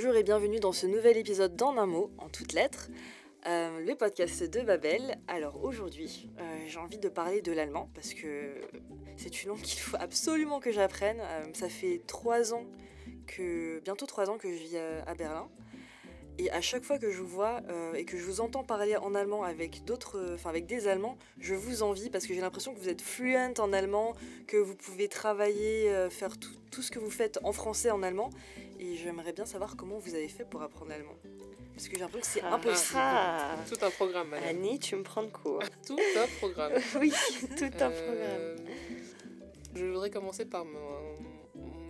bonjour et bienvenue dans ce nouvel épisode d'En un mot, en toutes lettres, euh, le podcast de Babel. Alors aujourd'hui, euh, j'ai envie de parler de l'allemand parce que c'est une langue qu'il faut absolument que j'apprenne. Euh, ça fait trois ans que, bientôt trois ans que je vis à, Berlin. Et à chaque fois que je vous vois et que je vous entends parler en allemand avec d'autres, enfin avec des Allemands, je vous envie parce que j'ai l'impression que vous êtes fluent en allemand, que vous pouvez travailler, faire tout, tout, ce que vous faites en français en allemand. Et j'aimerais bien savoir comment vous avez fait pour apprendre l'allemand. Parce que j'ai l'impression que c'est ah, impossible. Ah, tout un programme, madame. Annie, tu me prends de court. tout un programme. oui, tout un euh, programme. Je voudrais commencer par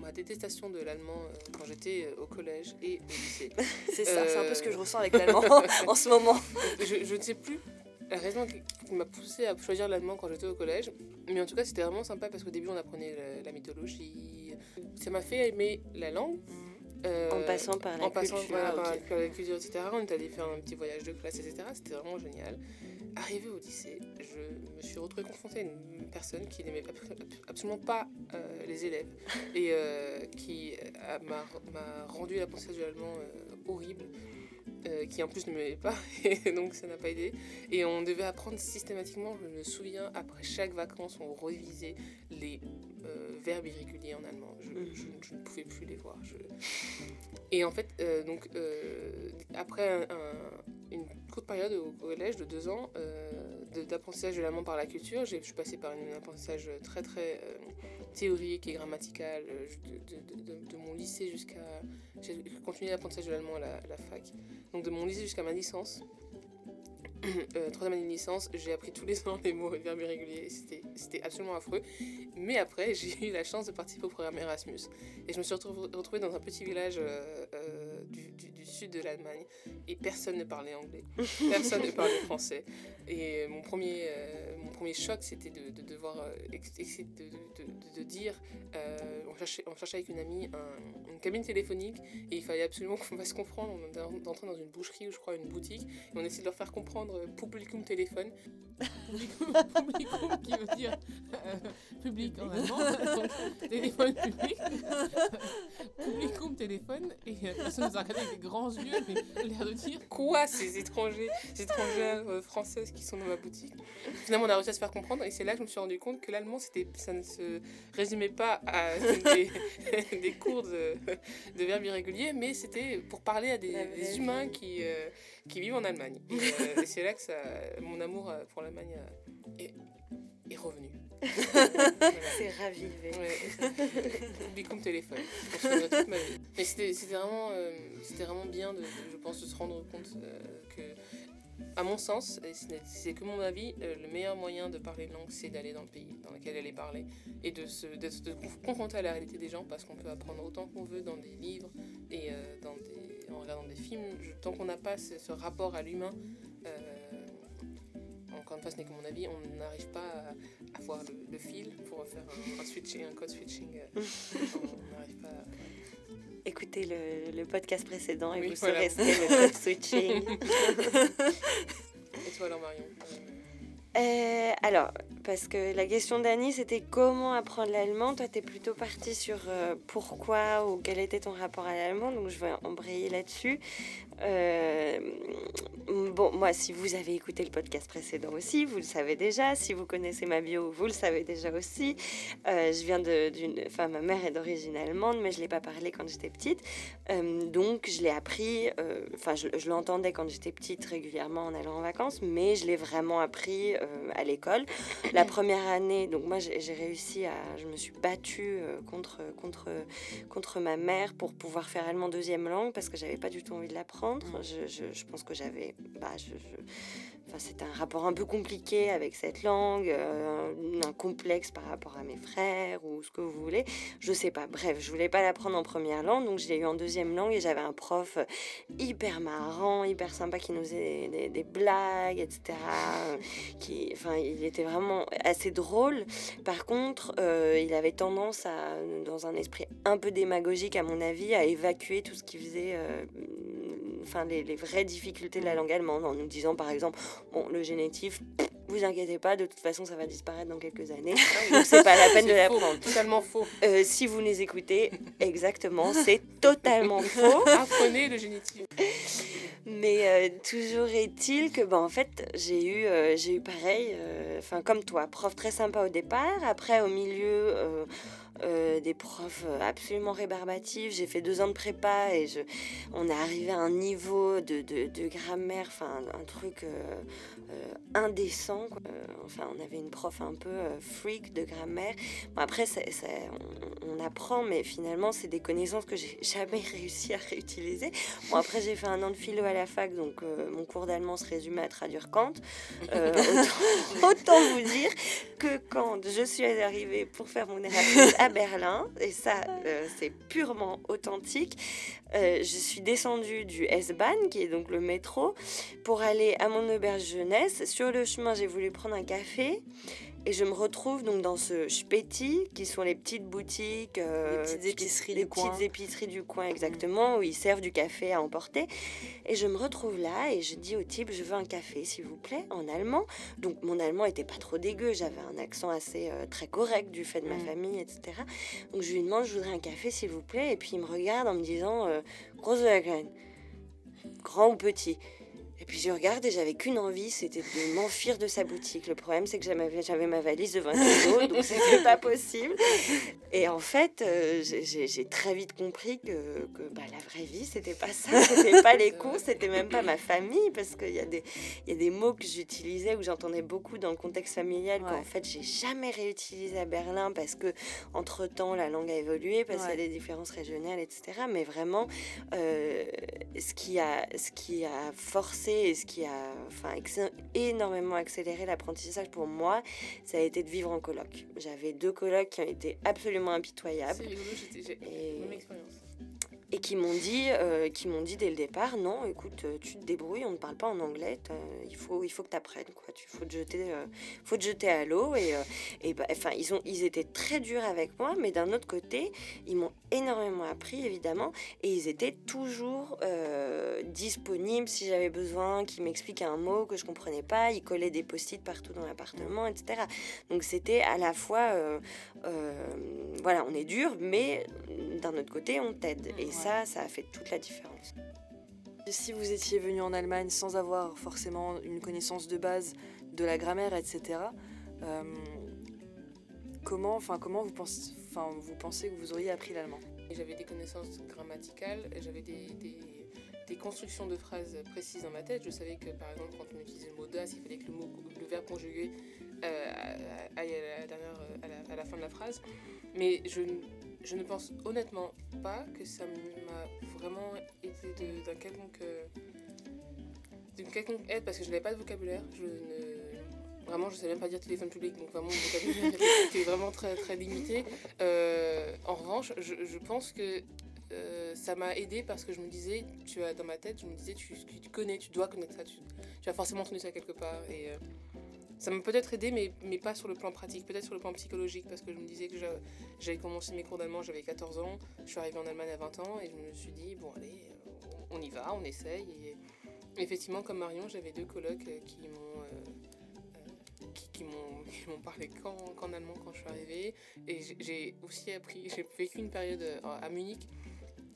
ma détestation de l'allemand euh, quand j'étais euh, au collège et au lycée. c'est ça, c'est un peu ce que je ressens avec l'allemand en ce moment. Je, je, ne sais plus la raison qui m'a poussé à choisir l'allemand quand j'étais au collège. Mais en tout cas, c'était vraiment sympa parce qu'au début, on apprenait la, mythologie. Ça m'a fait aimer la langue. Euh, en passant par la en passant, culture. par, la culture, etc. On est allé faire un petit voyage de classe, etc. C'était vraiment génial. Arrivé au lycée, je me suis retrouvée confrontée à une personne qui n'aimait absolument pas euh, les élèves et euh, qui m'a rendu la pensée du allemand horrible. qui en plus ne m'aimait pas, et donc ça n'a pas aidé. Et on devait apprendre systématiquement, je me souviens, après chaque vacances, on révisait les verbes irréguliers en allemand. Je, ne pouvais plus les voir. Et en fait, euh, donc, euh, après une courte période au collège de deux ans euh, d'apprentissage de l'allemand par la culture, je suis passée par un apprentissage très très théorique et grammatical de, mon lycée jusqu'à... J'ai continué l'apprentissage de l'allemand à la, à la fac. Donc de mon lycée jusqu'à ma licence. euh, troisième année de licence, j'ai appris tous les ans les mots et verbes irréguliers. C'était absolument affreux. Mais après, j'ai eu la chance de participer au programme Erasmus. Et je me suis retrouvée dans un petit village euh, euh, du, du, sud de l'Allemagne. Et personne ne parlait anglais. Personne ne parlait français. Et mon premier, premier choc, c'était de, de, devoir de, de, dire. on, cherchait, on cherchait avec une amie une cabine téléphonique. Et il fallait absolument qu'on fasse comprendre. On d'entrer dans une boucherie ou je crois une boutique. Et on essayait de leur faire comprendre publicum téléphone. publicum, qui veut dire euh, public en allemand, téléphone public. publicum téléphone, et la personne nous a regardé avec des grands yeux, mais l'air de dire Quoi ces étrangers, ces étrangères euh, françaises qui sont dans ma boutique? Finalement, on a réussi à se faire comprendre, et c'est là que je me suis rendu compte que l'allemand, ça ne se résumait pas à des, des cours de, de verbes irréguliers, mais c'était pour parler à des, humains qui. Euh, qui vivent en Allemagne. Euh, et, c'est là que ça, mon amour euh, pour l'Allemagne euh, est, est, revenu. C'est ravivé. Ouais. comme téléphone. Mais c'était vraiment, c'était vraiment bien, de, je pense, de se rendre compte que, à mon sens, et c'est que mon avis, le meilleur moyen de parler une langue, c'est d'aller dans le pays dans lequel elle est parlée et de se de, de confronter à la réalité des gens parce qu'on peut apprendre autant qu'on veut dans des livres et dans des en regardant des films, tant qu'on n'a pas ce, rapport à l'humain, euh, encore une fois, ce n'est que mon avis, on n'arrive pas à, avoir le, fil pour faire un, switching, un code switching. Euh, on n'arrive pas Écoutez le, podcast précédent et vous saurez ce qu'est le code switching. et toi alors Marion euh, alors, parce que la question d'Annie, c'était comment apprendre l'allemand. Toi, tu es plutôt partie sur euh, pourquoi ou quel était ton rapport à l'allemand. Donc, je vais embrayer là-dessus. Euh, bon, moi, si vous avez écouté le podcast précédent aussi, vous le savez déjà. Si vous connaissez ma bio, vous le savez déjà aussi. je viens d'une... Enfin, ma mère est d'origine allemande, mais je ne l'ai pas parlé quand j'étais petite. donc, je l'ai appris... Enfin, je, je l'entendais quand j'étais petite régulièrement en allant en vacances, mais je l'ai vraiment appris euh, à l'école. La première année, donc moi j'ai réussi à, je me suis battue euh, contre, contre, contre ma mère pour pouvoir faire allemand deuxième langue parce que j'avais pas du tout envie de l'apprendre. Je, pense que j'avais, bah, je, Enfin, c'est un rapport un peu compliqué avec cette langue, euh, un complexe par rapport à mes frères ou ce que vous voulez. Je sais pas. Bref, je voulais pas l'apprendre en première langue, donc je l'ai eu en deuxième langue et j'avais un prof hyper marrant, hyper sympa qui nous faisait des, blagues, etc. qui, enfin, il était vraiment assez drôle. Par contre, euh, il avait tendance à, dans un esprit un peu démagogique à mon avis, à évacuer tout ce qui faisait, euh, enfin, les, les vraies difficultés de la langue allemande en nous disant par exemple Bon, le génétif, vous inquiétez pas, de toute façon, ça va disparaître dans quelques années. donc, c'est pas la peine de l'apprendre. Totalement faux. Euh, si vous les écoutez, exactement, c'est totalement faux. Apprenez le génitif. Mais euh, toujours est-il que, ben, en fait, j'ai eu, euh, j'ai eu pareil, enfin, comme toi, prof très sympa au départ. Après, au milieu, euh, des profs euh, absolument rébarbatifs. J'ai fait deux ans de prépa et je, on est arrivé à un niveau de, de, grammaire, enfin un truc euh, indécent. enfin, on avait une prof un peu freak de grammaire. Bon, après, ça, on, apprend, mais finalement, c'est des connaissances que j'ai jamais réussi à réutiliser. Bon, après, j'ai fait un an de philo à la fac, donc mon cours d'allemand se résumait à traduire Kant. autant, autant, vous dire que quand je suis arrivée pour faire mon Erasmus Berlin, et ça, euh, c'est purement authentique. Euh, je suis descendue du S-Bahn, qui est donc le métro, pour aller à mon auberge jeunesse. Sur le chemin, j'ai voulu prendre un café. Et je me retrouve donc dans ce Späti, qui sont les petites boutiques, euh, les petites épiceries du coin. petites épiceries du coin exactement, où ils servent du café à emporter. Et je me retrouve là et je dis au type, je veux un café s'il vous plaît, en allemand. Donc mon allemand était pas trop dégueu, j'avais un accent assez euh, très correct du fait de ma mm. famille, etc. Donc je lui demande, je voudrais un café s'il vous plaît. Et puis il me regarde en me disant, euh, grosse grand ou petit. Et puis je regarde et j'avais qu'une envie, c'était de m'enfuir de sa boutique. Le problème, c'est que j'avais ma valise de 20 kilos, donc c'était pas possible. Et en fait, euh, j'ai très vite compris que, que bah, la vraie vie, c'était pas ça. C'était pas les cours, c'était même pas ma famille, parce qu'il y, a des, y a des mots que j'utilisais ou j'entendais beaucoup dans le contexte familial qu'en fait, j'ai jamais réutilisé à Berlin parce que, entre temps, la langue a évolué, parce qu'il y a des différences régionales, etc. Mais vraiment, euh, ce, qui a, ce qui a forcé et ce qui a enfin, énormément accéléré l'apprentissage pour moi, ça a été de vivre en coloc. J'avais deux colocs qui ont été absolument impitoyables. C'est et... Même expérience et qui m'ont dit, euh, qui m'ont dit dès le départ, non, écoute, euh, tu te débrouilles, on ne parle pas en anglais, il faut, il faut que tu apprennes, quoi. Tu faut te jeter, euh, faut te jeter à l'eau et, et bah, enfin, ils ont, ils étaient très durs avec moi, mais d'un autre côté, ils m'ont énormément appris évidemment et ils étaient toujours disponibles si j'avais besoin, qu'ils m'expliquent un mot que je comprenais pas, ils collaient des post-it partout dans l'appartement, etc. Donc c'était à la fois, voilà, on est dur, mais d'un autre côté, on t'aide et ça, ça a fait toute la différence. Si vous étiez venu en Allemagne sans avoir forcément une connaissance de base de la grammaire, etc., euh, comment, enfin, comment vous, pensez, enfin, vous pensez que vous auriez appris l'allemand? J'avais des connaissances grammaticales, j'avais des, des, constructions de phrases précises dans ma tête. Je savais que, par exemple, quand on utilisait le mot das, il fallait que le, mot, le verbe conjugué euh, aille à la, dernière, à, la, à la fin de la phrase. Mais je je ne pense honnêtement pas que ça m'a vraiment été d'un quelconque, euh, d'une quelconque aide parce que je n'avais pas de vocabulaire. Je ne, vraiment, je ne sais même pas dire téléphone public, donc vraiment, mon vocabulaire était vraiment très, très limité. Euh, en revanche, je, pense que euh, ça m'a aidé parce que je me disais, tu as dans ma tête, je me disais, tu, tu connais, tu dois connaître ça, tu, tu as forcément entendu ça quelque part. Et ça m'a peut-être aidé, mais, mais pas sur le plan pratique, peut-être sur le plan psychologique, parce que je me disais que j'avais commencé mes cours d'allemand, j'avais 14 ans, je suis arrivée en Allemagne à 20 ans, et je me suis dit, bon, allez, on y va, on essaye. Et effectivement, comme Marion, j'avais deux colocs qui m'ont. Euh, euh, qui, m'ont parlé qu'en allemand quand je suis arrivée. Et j'ai aussi appris, j'ai vécu une période euh, à Munich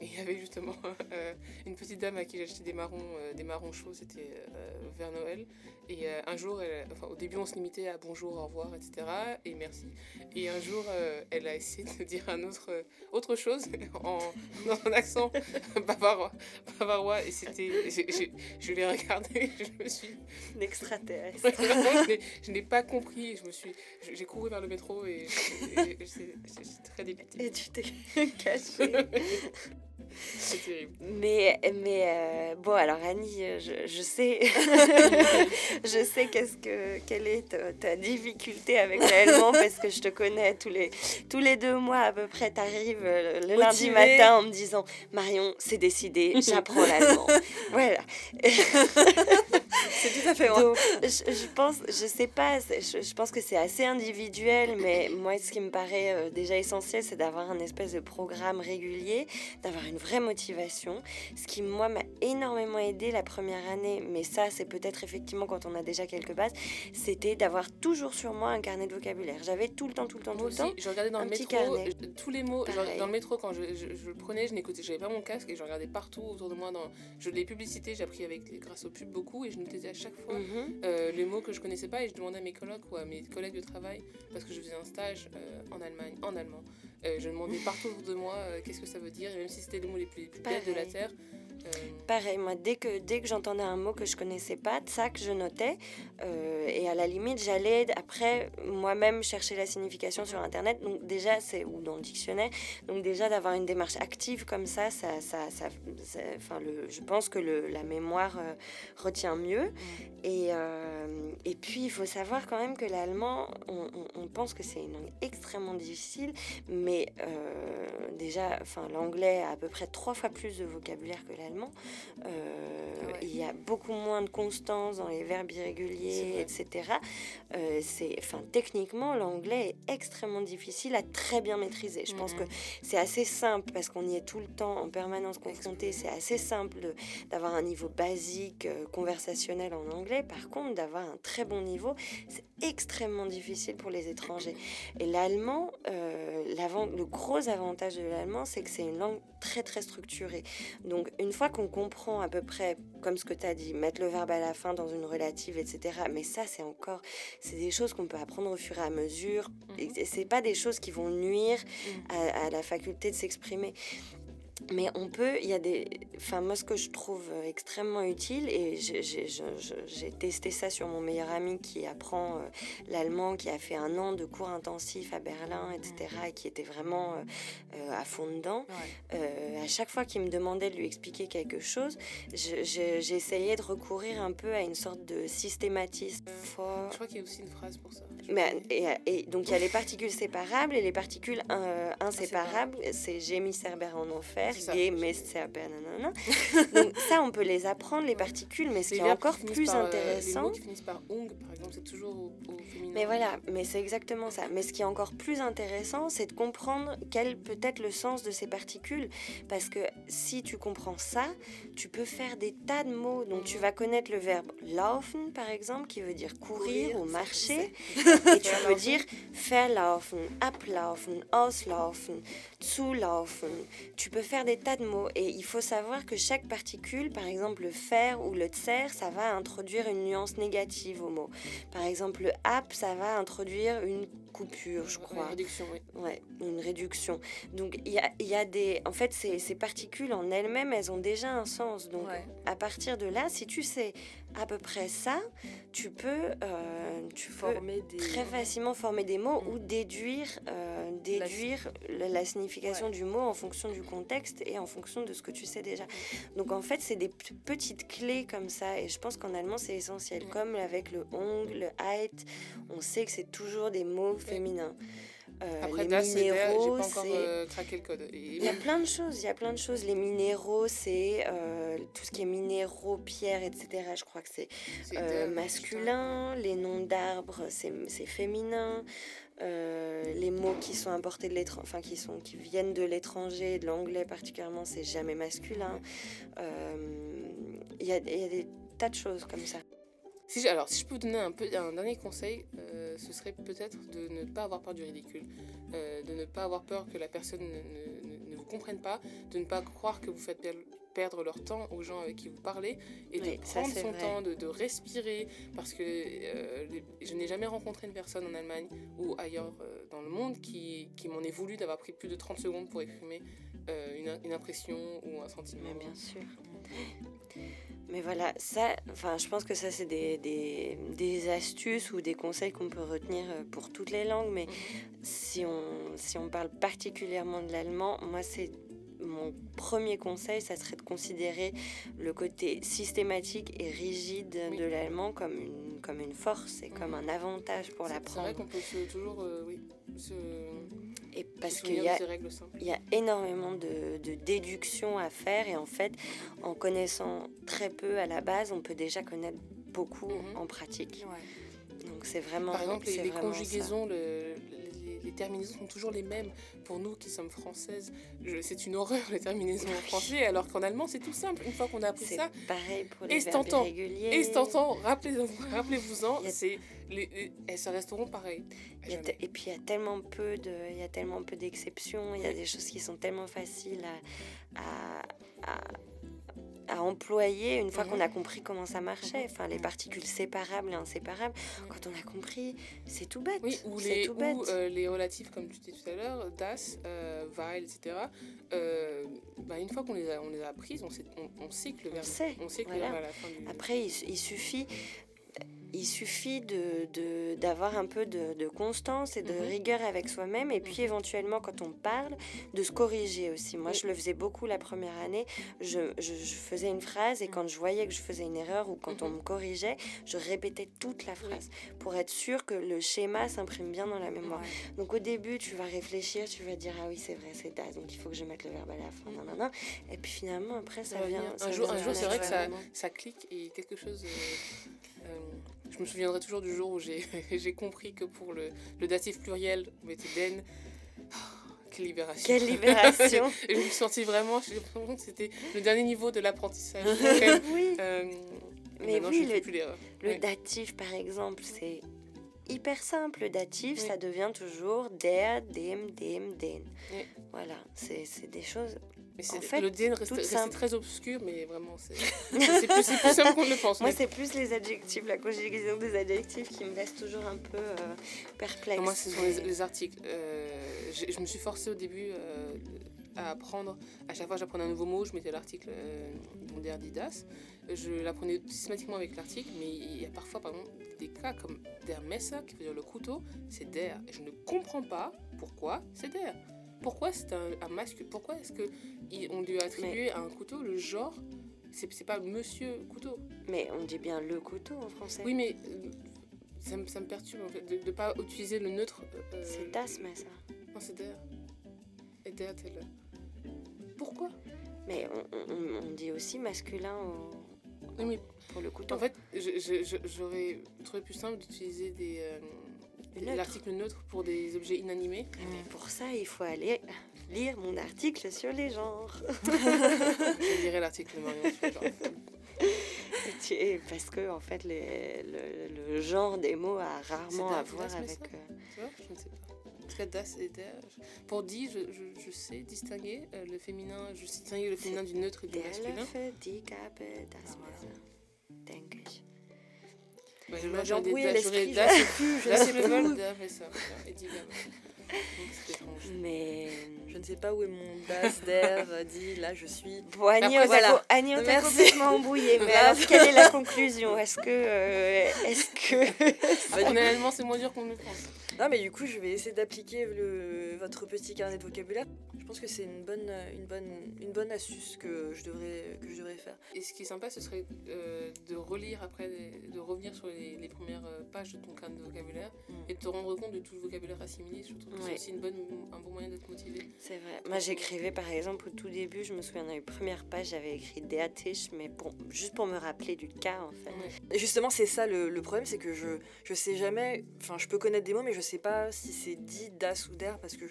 et il y avait justement euh, une petite dame à qui j'achetais des marrons, euh, des marrons chauds, c'était euh, vers Noël. Et un jour, enfin, au début, on se limitait à bonjour, au revoir, etc. Et merci. Et un jour, elle a essayé de dire un autre, autre chose en, dans un accent bavarois. bavarois et c'était. Je l'ai regardé, je me suis. Une extraterrestre. je n'ai pas compris. Je me suis. J'ai couru vers le métro et, c'est très dépité. Et tu t'es caché. Mais, mais euh, bon, alors Annie, euh, je, je sais, je sais qu'est-ce que, quelle est ta, difficulté avec l'allemand parce que je te connais tous les, tous les deux mois à peu près. Tu arrives euh, le lundi matin en me disant Marion, c'est décidé, j'apprends l'allemand. voilà. c'est tout à fait moi. Donc, je, je pense, je sais pas, je, je pense que c'est assez individuel, mais moi, ce qui me paraît euh, déjà essentiel, c'est d'avoir un espèce de programme régulier, d'avoir une vraie motivation. Ce qui, moi, m'a énormément aidé la première année, mais ça, c'est peut-être effectivement quand on a déjà quelques bases, c'était d'avoir toujours sur moi un carnet de vocabulaire. J'avais tout le temps, tout le temps, Moi tout le aussi, temps. je regardais dans un le petit métro, carnet. tous les mots, genre, dans le métro, quand je, je- je le prenais, je n'écoutais, j'avais pas mon casque et je regardais partout autour de moi. Dans, je, les publicités, j'ai appris avec, grâce aux pubs beaucoup et je à chaque fois Mhm. euh, les mots que je connaissais pas et je demandais à mes colocs ou à mes collègues de travail, parce que je faisais un stage euh, en Allemagne, en allemand. Euh, je demandais partout autour de moi qu'est-ce que ça veut dire, et même si c'était les mots les plus, les plus bêtes de la. Terre. Euh, Pareil, moi, dès que, dès que j'entendais un mot que je connaissais pas, ça que je notais. euh, et à la limite, j'allais après moi-même chercher la signification sur Internet. Donc déjà, c'est ou dans le dictionnaire. Donc déjà, d'avoir une démarche active comme ça, ça, ça, ça, ça- enfin, le, je pense que le, la mémoire euh, retient mieux. Et, euh, et puis, il faut savoir quand même que l'allemand, on, on- on pense que c'est une langue extrêmement difficile, mais déjà, enfin, l'anglais a à peu près trois fois plus de vocabulaire que l'allemand. Euh, ouais. Il y a beaucoup moins de constance dans les verbes irréguliers, etc. Euh, c'est, enfin, techniquement, l'anglais est extrêmement difficile à très bien maîtriser. Je pense Mhm. que c'est assez simple parce qu'on y est tout le temps en permanence confronté. C'est assez simple d'avoir un niveau basique euh, conversationnel en anglais. Par contre, d'avoir un très bon niveau, c'est extrêmement difficile pour les étrangers. Et l'allemand, le gros avantage de l'allemand, c'est que c'est une langue très très structurée. Donc une fois qu'on comprend à peu près, comme ce que tu as dit, mettre le verbe à la fin dans une relative, etc. Mais ça, c'est encore, c'est des choses qu'on peut apprendre au fur et à mesure. Mhm. Et c'est pas des choses qui vont nuire à, à la faculté de s'exprimer. Mais on peut, il y a des. Enfin, moi, ce que je trouve euh, extrêmement utile, et j'ai- testé ça sur mon meilleur ami qui apprend euh, l'allemand, qui a fait un an de cours intensifs à Berlin, etc., et qui était vraiment euh, euh, à fond dedans. Ouais. Euh, à chaque fois qu'il me demandait de lui expliquer quelque chose, je- je- j'essayais de recourir un peu à une sorte de systématisme fort. Je crois qu'il y a aussi une phrase pour ça. Mais, et, et donc il y a les particules séparables et les particules inséparables. C'est j'ai mis Cerbère en enfer, C'est ça. gay, mais Cerbère, nanana. Donc ça, on peut les apprendre, les particules, mais ce Les qui est qui encore plus par, euh, Les intéressant. mots qui finissent par ong, par exemple, c'est toujours au, au féminin. Mais voilà, mais c'est exactement ça. Mais ce qui est encore plus intéressant, c'est de comprendre quel peut être le sens de ces particules. Parce que si tu comprends ça, tu peux faire des tas de mots. Donc tu Mhm. vas connaître le verbe laufen, par exemple, qui veut dire courir, Courir, ou marcher. Et tu peux dire verlaufen, ablaufen, auslaufen, zulaufen. Tu peux faire des tas de mots. Et il faut savoir que chaque particule, par exemple le fer ou le tser, ça va introduire une nuance négative au mot. Par exemple, le ap, ça va introduire une coupure, je crois. réduction, oui. Ouais, une réduction. Donc il y a, y a des... En fait, ces, ces particules en elles-mêmes, elles ont déjà un sens. Donc Ouais. à partir de là, si tu sais à peu près ça, tu peux, euh, tu peux des. très facilement former des mots ou déduire, euh, déduire la, la signification Ouais. du mot en fonction du contexte et en fonction de ce que tu sais déjà. Donc en fait, c'est des petites clés comme ça et je pense qu'en allemand, c'est essentiel. Mm. Comme avec le ong, le heit, on sait que c'est toujours des mots féminins. Euh, Après, les j'ai minéraux, pas encore c'est... euh, craqué le code. Et Il y a plein de choses, il y a plein de choses. Les minéraux, c'est euh, tout ce qui est minéraux, pierres, etc. Je crois que c'est euh, masculin. Les noms d'arbres, c'est féminin. Euh, les mots qui sont importés de l'étranger, enfin qui sont qui viennent de l'étranger, de l'anglais particulièrement, c'est jamais masculin. Euh, Il y, a, il y a des tas de choses comme ça. Si je- alors, si je peux vous donner un, peu, un dernier conseil, euh, ce serait peut-être de ne pas avoir peur du ridicule, euh, de ne pas avoir peur que la personne ne, ne- ne- ne vous comprenne pas, de ne pas croire que vous faites perdre leur temps aux gens avec qui vous parlez, et Oui, de prendre son vrai. temps, de, de respirer, parce que euh, je n'ai jamais rencontré une personne en Allemagne ou ailleurs euh, dans le monde qui, qui m'en ait voulu d'avoir pris plus de 30 secondes pour exprimer euh, une, une impression ou un sentiment. Mais bien sûr. Mais voilà, ça, enfin, je pense que ça, c'est des, des, des astuces ou des conseils qu'on peut retenir pour toutes les langues. Mais Mhm. si on, si on parle particulièrement de l'allemand, moi, c'est mon premier conseil, ça serait de considérer le côté systématique et rigide Oui. de l'allemand comme une, comme une force et comme un avantage pour C'est- C'est vrai l'apprendre. qu'on peut se- toujours, euh, oui, se, Et parce qu'il y a y a énormément de, de déductions à faire et en fait, en connaissant très peu à la base, on peut déjà connaître beaucoup Mhm. en pratique. Ouais. Donc c'est vraiment. Par exemple, les, les conjugaisons, le- les, terminaisons sont toujours les mêmes. Pour nous qui sommes françaises, c'est une horreur les terminaisons en français, alors qu'en allemand, c'est tout simple. Une fois qu'on a appris ça, pareil pour les verbes irréguliers. rappelez, rappelez-vous-en, c'est les, les- elles se resteront pareilles. Y a et puis il y a tellement peu de, il y a tellement peu d'exceptions. Il y a des choses qui sont tellement faciles à, à, à- à employer une fois Mhm. qu'on a compris comment ça marchait. Enfin, les Mhm. particules séparables et inséparables. Mhm. Quand on a compris, c'est tout bête. Oui, ou les, tout bête. ou, euh, les relatifs, comme tu disais tout à l'heure, das, euh, weil, etc. Euh, bah, une fois qu'on les, a- on les a apprises, on sait, on, on sait que le On verbe, sait, on sait que voilà. le verbe à la fin du... Après, il, il suffit, il suffit de, de- d'avoir un peu de, de constance et de Mhm. rigueur avec soi-même. Et puis, Mhm. éventuellement, quand on parle, de se corriger aussi. Moi, je le faisais beaucoup la première année. Je, je- je faisais une phrase et quand je voyais que je faisais une erreur ou quand on Mhm. me corrigeait, je répétais toute la phrase pour être sûr que le schéma s'imprime bien dans la mémoire. Ouais. Donc au début, tu vas réfléchir, tu vas dire ah oui c'est vrai c'est das, donc il faut que je mette le verbe à la fin, nan. et puis finalement après ça, vient. ça Un jour, jour c'est vrai que ça, ça clique et quelque chose. euh, euh, je me souviendrai toujours du jour où j'ai compris que pour le, le datif pluriel, on mettait den. Oh, quelle libération! Quelle libération Et je me suis sentie vraiment, j'ai l'impression que c'était le dernier niveau de l'apprentissage. Oui, Euh, Mais oui, le- plus le Ouais. datif par exemple, c'est hyper simple. Le datif, Oui. ça devient toujours der, dem, dem, den. Oui. Voilà, c'est des choses. Mais c'est- en fait, le den reste, très obscur, mais vraiment, c'est plus, plus simple qu'on ne le pense. Moi, c'est plus les adjectifs, la conjugaison des adjectifs qui me laisse toujours un peu euh, perplexe. Moi, ce sont les, articles. Euh, je me suis forcée au début euh, à apprendre. À chaque fois que j'apprenais un nouveau mot, je mettais l'article euh, dans der Didas. Je l'apprenais systématiquement avec l'article, mais il y a parfois, par exemple, des cas comme der Messer, qui veut dire le couteau, c'est der. Et je ne comprends pas pourquoi c'est der. Pourquoi c'est un, un masque Pourquoi est-ce que on lui a attribué à un couteau le genre C'est pas Monsieur Couteau. Mais on dit bien le couteau en français. Oui, mais euh, ça, me- ça me perturbe en fait de ne pas utiliser le neutre. euh, C'est das, mais ça. non, c'est der. Et der, c'est le. Pourquoi? Mais on, on- on dit aussi masculin au- Oui, mais pour le couteau. en fait, j'aurais trouvé plus simple d'utiliser des. euh. L'article neutre pour des objets inanimés. Mais pour ça, il faut aller lire mon article sur les genres. Je dirais l'article Marion. sur. Et parce que, en fait, les- le, le genre des mots a rarement à voir avec. euh, je ne sais pas. En tout cas, das et der. Pour dit, je, je, je sais distinguer euh, le féminin, je sais distinguer le féminin du neutre et du masculin. Bah, J'ai moi, j'aurais des embrouillé l'esprit, je das- sais plus, je das sais plus. c'est étrange. Mais. Je ne sais pas où est mon das, der, euh, dit, là je suis. Bon, Annie, on Après, voilà. Annie, on t'a complètement embrouillé. Mais alors, quelle est la conclusion? Est-ce que. euh, Est-ce que. En allemand, c'est moins dur qu'on ne le pense. Non, mais du coup, je vais essayer d'appliquer le, votre petit carnet de vocabulaire. Je pense que c'est une bonne, une, bonne, une bonne astuce que je devrais, que je devrais faire. Et ce qui est sympa, ce serait euh, de relire après, de revenir sur les, les premières pages de ton carnet de vocabulaire Mm. et de te rendre compte de tout le vocabulaire assimilé. Je trouve que Ouais. c'est aussi une bonne, un bon moyen d'être motivé. C'est vrai. Moi, j'écrivais par exemple au tout début, je me souviens dans les premières pages, j'avais écrit Tisch, mais pour, juste pour me rappeler du cas en fait. Ouais. Justement, c'est ça le, le problème, c'est que je, je sais jamais. Enfin, je peux connaître des mots, mais je sais pas si c'est dit das ou der parce que.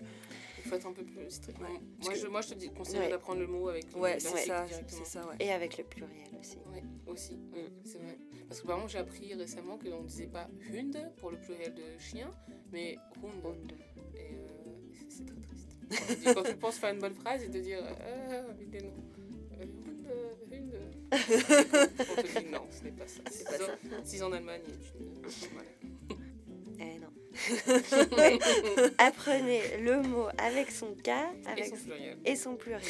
Il faut être un peu plus strict. Ouais. Moi, je, moi, je te dis, conseillerais Ouais. d'apprendre le mot avec Ouais, le- c'est ça, c'est ça, ouais. Et avec le pluriel aussi. Oui, aussi, oui, c'est vrai. Parce que par exemple, j'ai appris récemment qu'on ne disait pas hund pour le pluriel de chien, mais hund. Hund. Et euh, c'est- très triste. Quand tu, penses faire une bonne phrase et te dire euh, avec On te dit non, ce n'est pas ça. C'est pas ça. ans- Six ans en Allemagne et tu ne- voilà. Eh non. Apprenez le mot avec son cas Et avec son pluriel. et son pluriel.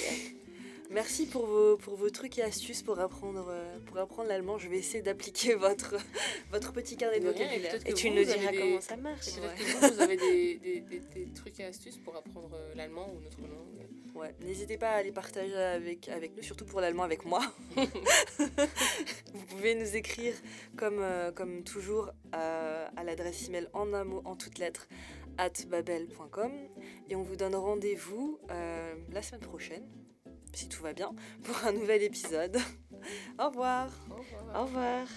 Merci pour vos, pour vos trucs et astuces pour apprendre, euh, pour apprendre l'allemand. Je vais essayer d'appliquer votre, votre petit carnet de et vocabulaire. Et que tu vous, nous diras des- comment ça marche. Et peut-être Ouais. que vous, vous avez des, des, des, des trucs et astuces pour apprendre euh, l'allemand ou notre langue. Ouais, n'hésitez pas à les partager avec, avec nous, surtout pour l'allemand avec moi. Vous pouvez nous écrire comme, euh, comme toujours euh, à l'adresse email en un mot, en toutes lettres, at babel.com. Et on vous donne rendez-vous euh, la semaine prochaine, si tout va bien, pour un nouvel épisode. Au revoir Au revoir. Au revoir.